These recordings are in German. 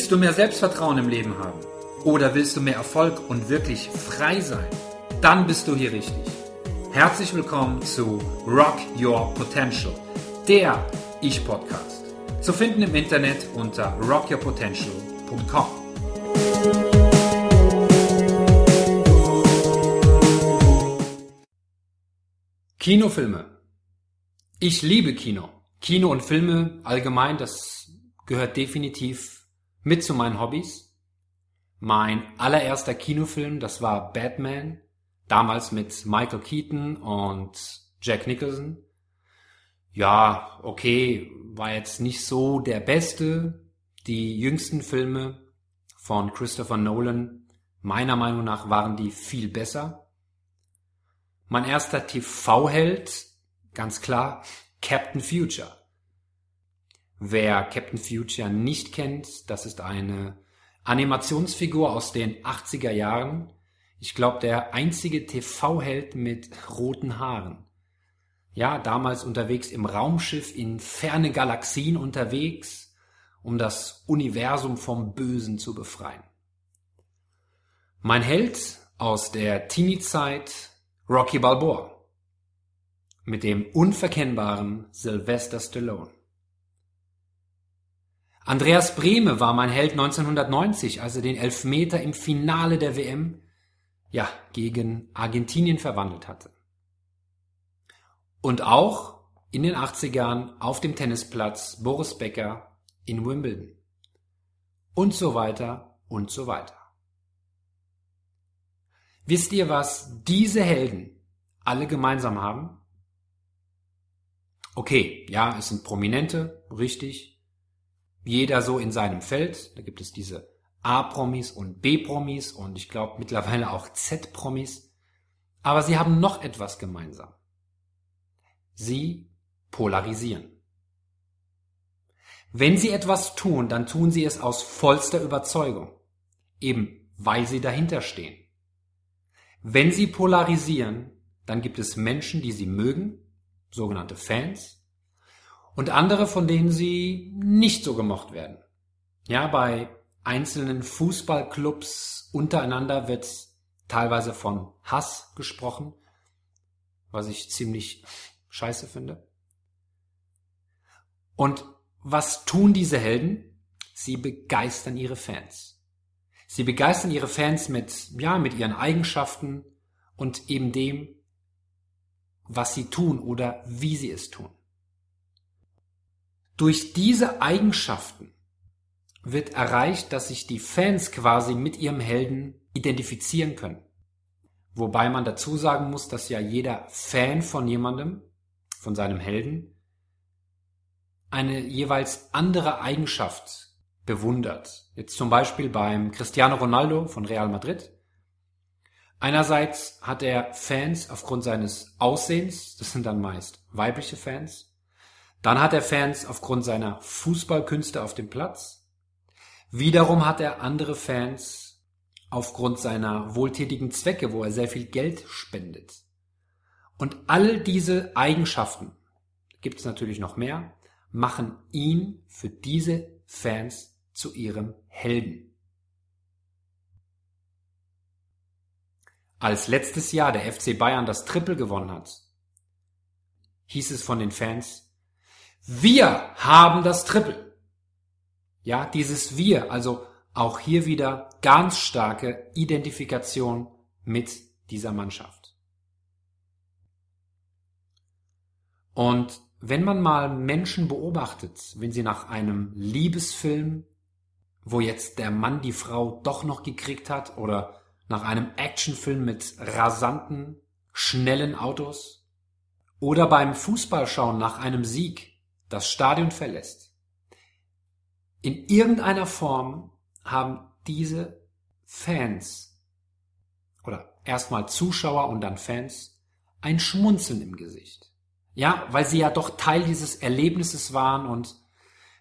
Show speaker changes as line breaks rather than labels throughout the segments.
Willst du mehr Selbstvertrauen im Leben haben? Oder willst du mehr Erfolg und wirklich frei sein? Dann bist du hier richtig. Herzlich willkommen zu Rock Your Potential, der Ich-Podcast. Zu finden im Internet unter rockyourpotential.com. Kinofilme. Ich liebe Kino. Kino und Filme allgemein, das gehört definitiv mit zu meinen Hobbys. Mein allererster Kinofilm, das war Batman, damals mit Michael Keaton und Jack Nicholson. Ja, okay, war jetzt nicht so der beste. Die jüngsten Filme von Christopher Nolan, meiner Meinung nach, waren die viel besser. Mein erster TV-Held, ganz klar, Captain Future. Wer Captain Future nicht kennt, das ist eine Animationsfigur aus den 80er Jahren. Ich glaube, der einzige TV-Held mit roten Haaren. Ja, damals unterwegs im Raumschiff in ferne Galaxien unterwegs, um das Universum vom Bösen zu befreien. Mein Held aus der Teenie-Zeit, Rocky Balboa. Mit dem unverkennbaren Sylvester Stallone. Andreas Brehme war mein Held 1990, als er den Elfmeter im Finale der WM ja, gegen Argentinien verwandelt hatte. Und auch in den 80ern auf dem Tennisplatz Boris Becker in Wimbledon. Und so weiter und so weiter. Wisst ihr, was diese Helden alle gemeinsam haben? Okay, ja, es sind Prominente, richtig, jeder so in seinem Feld. Da gibt es diese A-Promis und B-Promis und ich glaube mittlerweile auch Z-Promis. Aber sie haben noch etwas gemeinsam. Sie polarisieren. Wenn sie etwas tun, dann tun sie es aus vollster Überzeugung. Eben weil sie dahinter stehen. Wenn sie polarisieren, dann gibt es Menschen, die sie mögen, sogenannte Fans, und andere, von denen sie nicht so gemocht werden. Ja, bei einzelnen Fußballclubs untereinander wird teilweise von Hass gesprochen, was ich ziemlich scheiße finde. Und was tun diese Helden? Sie begeistern ihre Fans. Sie begeistern ihre Fans mit, ja, mit ihren Eigenschaften und eben dem, was sie tun oder wie sie es tun. Durch diese Eigenschaften wird erreicht, dass sich die Fans quasi mit ihrem Helden identifizieren können. Wobei man dazu sagen muss, dass ja jeder Fan von jemandem, von seinem Helden, eine jeweils andere Eigenschaft bewundert. Jetzt zum Beispiel beim Cristiano Ronaldo von Real Madrid. Einerseits hat er Fans aufgrund seines Aussehens, das sind dann meist weibliche Fans. Dann hat er Fans aufgrund seiner Fußballkünste auf dem Platz. Wiederum hat er andere Fans aufgrund seiner wohltätigen Zwecke, wo er sehr viel Geld spendet. Und all diese Eigenschaften, gibt es natürlich noch mehr, machen ihn für diese Fans zu ihrem Helden. Als letztes Jahr der FC Bayern das Triple gewonnen hat, hieß es von den Fans, wir haben das Triple. Ja, dieses Wir, also auch hier wieder ganz starke Identifikation mit dieser Mannschaft. Und wenn man mal Menschen beobachtet, wenn sie nach einem Liebesfilm, wo jetzt der Mann die Frau doch noch gekriegt hat, oder nach einem Actionfilm mit rasanten, schnellen Autos, oder beim Fußballschauen nach einem Sieg, das Stadion verlässt. In irgendeiner Form haben diese Fans oder erstmal Zuschauer und dann Fans ein Schmunzeln im Gesicht. Ja, weil sie ja doch Teil dieses Erlebnisses waren und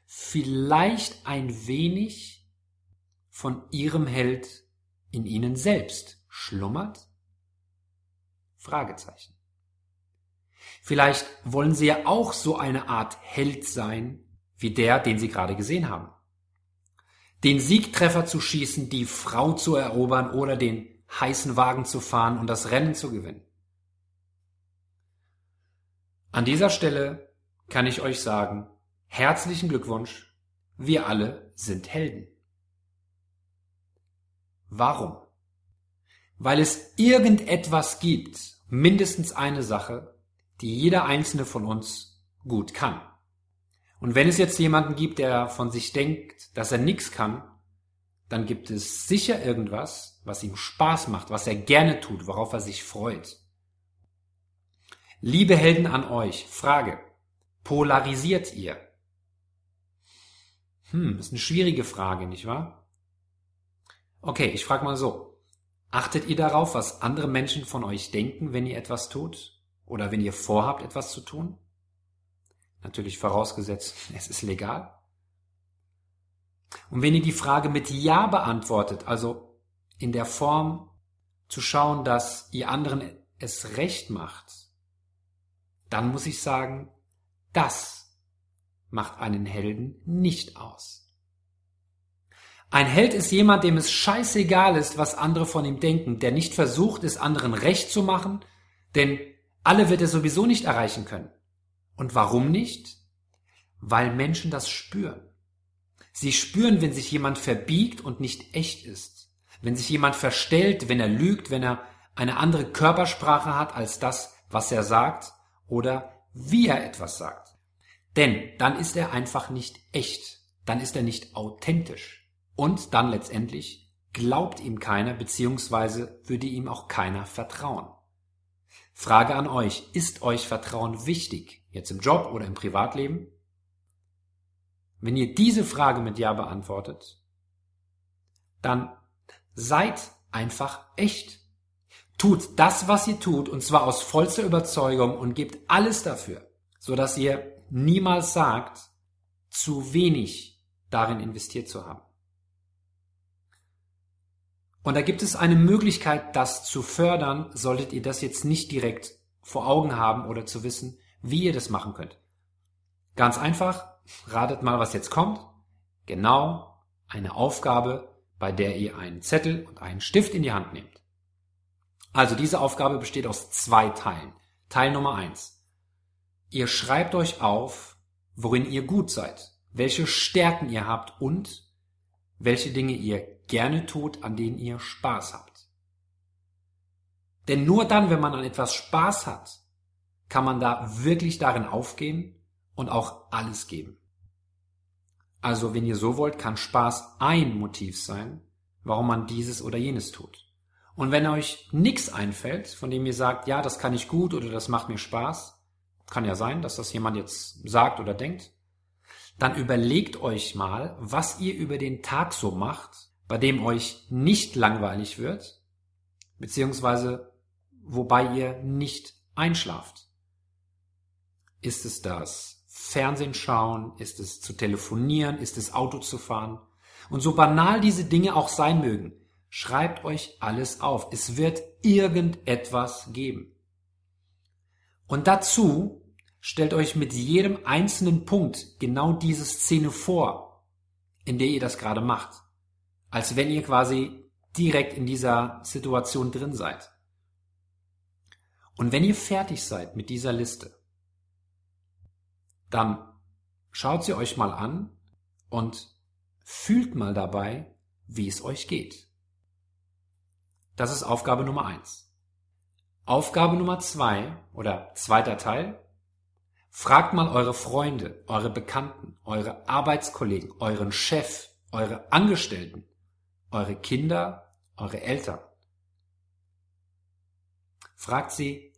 vielleicht ein wenig von ihrem Held in ihnen selbst schlummert? Fragezeichen. Vielleicht wollen Sie ja auch so eine Art Held sein, wie der, den Sie gerade gesehen haben. den Siegtreffer zu schießen, die Frau zu erobern oder den heißen Wagen zu fahren und das Rennen zu gewinnen. An dieser Stelle kann ich euch sagen, herzlichen Glückwunsch, wir alle sind Helden. Warum? Weil es irgendetwas gibt, mindestens eine Sache, die jeder einzelne von uns gut kann. Und wenn es jetzt jemanden gibt, der von sich denkt, dass er nichts kann, dann gibt es sicher irgendwas, was ihm Spaß macht, was er gerne tut, worauf er sich freut. Liebe Helden an euch, Frage. Polarisiert ihr? Hm, ist eine schwierige Frage, nicht wahr? Okay, ich frage mal so. Achtet ihr darauf, was andere Menschen von euch denken, wenn ihr etwas tut? Oder wenn ihr vorhabt, etwas zu tun? Natürlich vorausgesetzt, es ist legal. Und wenn ihr die Frage mit Ja beantwortet, also in der Form zu schauen, dass ihr anderen es recht macht, dann muss ich sagen, das macht einen Helden nicht aus. Ein Held ist jemand, dem es scheißegal ist, was andere von ihm denken, der nicht versucht, es anderen recht zu machen, denn alle wird er sowieso nicht erreichen können. Und warum nicht? Weil Menschen das spüren. Sie spüren, wenn sich jemand verbiegt und nicht echt ist. Wenn sich jemand verstellt, wenn er lügt, wenn er eine andere Körpersprache hat als das, was er sagt oder wie er etwas sagt. Denn dann ist er einfach nicht echt. Dann ist er nicht authentisch. Und dann letztendlich glaubt ihm keiner beziehungsweise würde ihm auch keiner vertrauen. Frage an euch, ist euch Vertrauen wichtig? jetzt im Job oder im Privatleben? Wenn ihr diese Frage mit Ja beantwortet, dann seid einfach echt. Tut das, was ihr tut, und zwar aus vollster Überzeugung und gebt alles dafür, so dass ihr niemals sagt, zu wenig darin investiert zu haben. Und da gibt es eine Möglichkeit, das zu fördern, solltet ihr das jetzt nicht direkt vor Augen haben oder zu wissen, wie ihr das machen könnt. Ganz einfach, ratet mal, was jetzt kommt. Genau eine Aufgabe, bei der ihr einen Zettel und einen Stift in die Hand nehmt. Also diese Aufgabe besteht aus zwei Teilen. Teil Nummer eins: Ihr schreibt euch auf, worin ihr gut seid, welche Stärken ihr habt und welche Dinge ihr gerne tut, an denen ihr Spaß habt. Denn nur dann, wenn man an etwas Spaß hat, kann man da wirklich darin aufgehen und auch alles geben. Also, wenn ihr so wollt, kann Spaß ein Motiv sein, warum man dieses oder jenes tut. Und wenn euch nichts einfällt, von dem ihr sagt, ja, das kann ich gut oder das macht mir Spaß, kann ja sein, dass das jemand jetzt sagt oder denkt, dann überlegt euch mal, was ihr über den Tag so macht, bei dem euch nicht langweilig wird, beziehungsweise wobei ihr nicht einschlaft. Ist es das Fernsehen schauen? Ist es zu telefonieren? Ist es Auto zu fahren? Und so banal diese Dinge auch sein mögen, schreibt euch alles auf. Es wird irgendetwas geben. Und dazu stellt euch mit jedem einzelnen Punkt genau diese Szene vor, in der ihr das gerade macht. Als wenn ihr quasi direkt in dieser Situation drin seid. Und wenn ihr fertig seid mit dieser Liste, dann schaut sie euch mal an und fühlt mal dabei, wie es euch geht. Das ist Aufgabe Nummer eins. Aufgabe Nummer zwei oder zweiter Teil. Fragt mal eure Freunde, eure Bekannten, eure Arbeitskollegen, euren Chef, eure Angestellten, eure Kinder, eure Eltern. Fragt sie,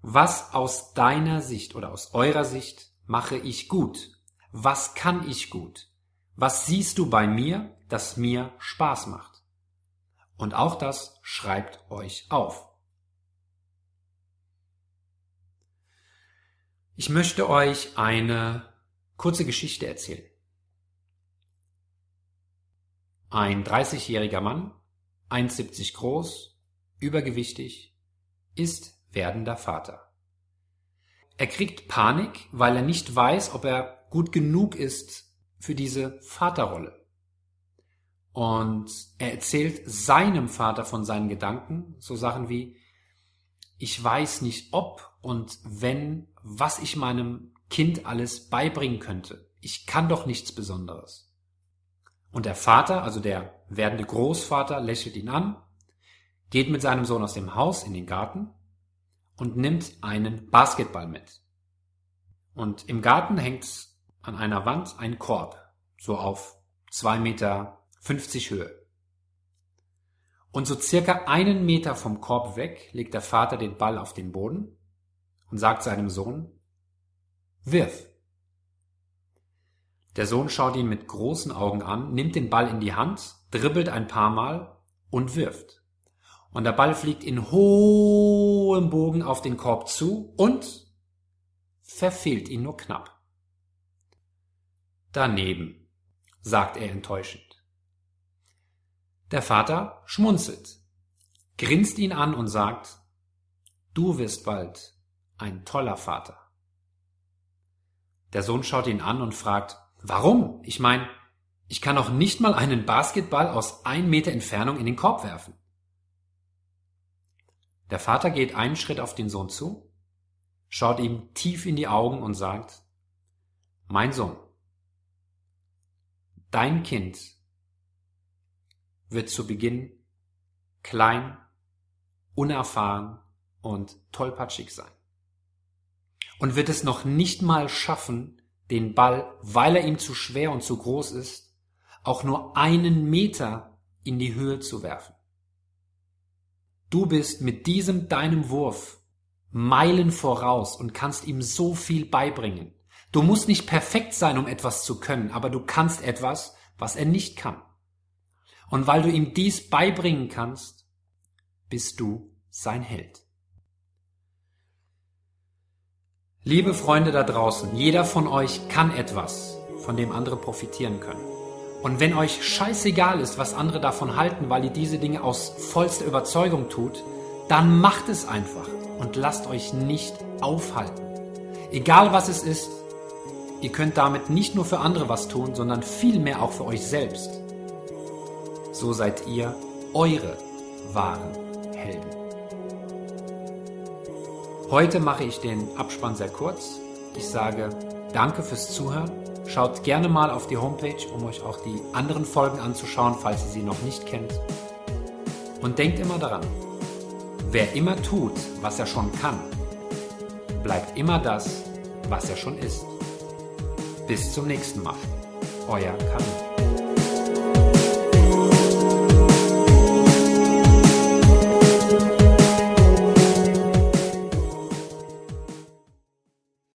was aus deiner Sicht oder aus eurer Sicht mache ich gut? Was kann ich gut? Was siehst du bei mir, das mir Spaß macht? Und auch das schreibt euch auf. Ich möchte euch eine kurze Geschichte erzählen. Ein 30-jähriger Mann, 1,70 groß, übergewichtig, ist werdender Vater. Er kriegt Panik, weil er nicht weiß, ob er gut genug ist für diese Vaterrolle. Und er erzählt seinem Vater von seinen Gedanken, so Sachen wie, ich weiß nicht ob und wenn, was ich meinem Kind alles beibringen könnte. Ich kann doch nichts Besonderes. Und der Vater, also der werdende Großvater, lächelt ihn an, geht mit seinem Sohn aus dem Haus in den Garten und nimmt einen Basketball mit. Und im Garten hängt an einer Wand ein Korb, so auf zwei Meter 50 Höhe. Und so circa einen Meter vom Korb weg legt der Vater den Ball auf den Boden und sagt seinem Sohn, wirf. Der Sohn schaut ihn mit großen Augen an, nimmt den Ball in die Hand, dribbelt ein paar Mal und wirft. Und der Ball fliegt in hohem Bogen auf den Korb zu und verfehlt ihn nur knapp. Daneben, sagt er enttäuschend. Der Vater schmunzelt, grinst ihn an und sagt, du wirst bald ein toller Vater. Der Sohn schaut ihn an und fragt, warum? Ich meine, ich kann doch nicht mal einen Basketball aus ein Meter Entfernung in den Korb werfen. Der Vater geht einen Schritt auf den Sohn zu, schaut ihm tief in die Augen und sagt, mein Sohn, dein Kind wird zu Beginn klein, unerfahren und tollpatschig sein. Und wird es noch nicht mal schaffen, den Ball, weil er ihm zu schwer und zu groß ist, auch nur einen Meter in die Höhe zu werfen. Du bist mit diesem deinem Wurf Meilen voraus und kannst ihm so viel beibringen. Du musst nicht perfekt sein, um etwas zu können, aber du kannst etwas, was er nicht kann. Und weil du ihm dies beibringen kannst, bist du sein Held. Liebe Freunde da draußen, jeder von euch kann etwas, von dem andere profitieren können. Und wenn euch scheißegal ist, was andere davon halten, weil ihr diese Dinge aus vollster Überzeugung tut, dann macht es einfach und lasst euch nicht aufhalten. Egal was es ist, ihr könnt damit nicht nur für andere was tun, sondern vielmehr auch für euch selbst so seid ihr eure wahren Helden. Heute mache ich den Abspann sehr kurz. Ich sage danke fürs Zuhören. Schaut gerne mal auf die Homepage, um euch auch die anderen Folgen anzuschauen, falls ihr sie noch nicht kennt. Und denkt immer daran, wer immer tut, was er schon kann, bleibt immer das, was er schon ist. Bis zum nächsten Mal. Euer Karin.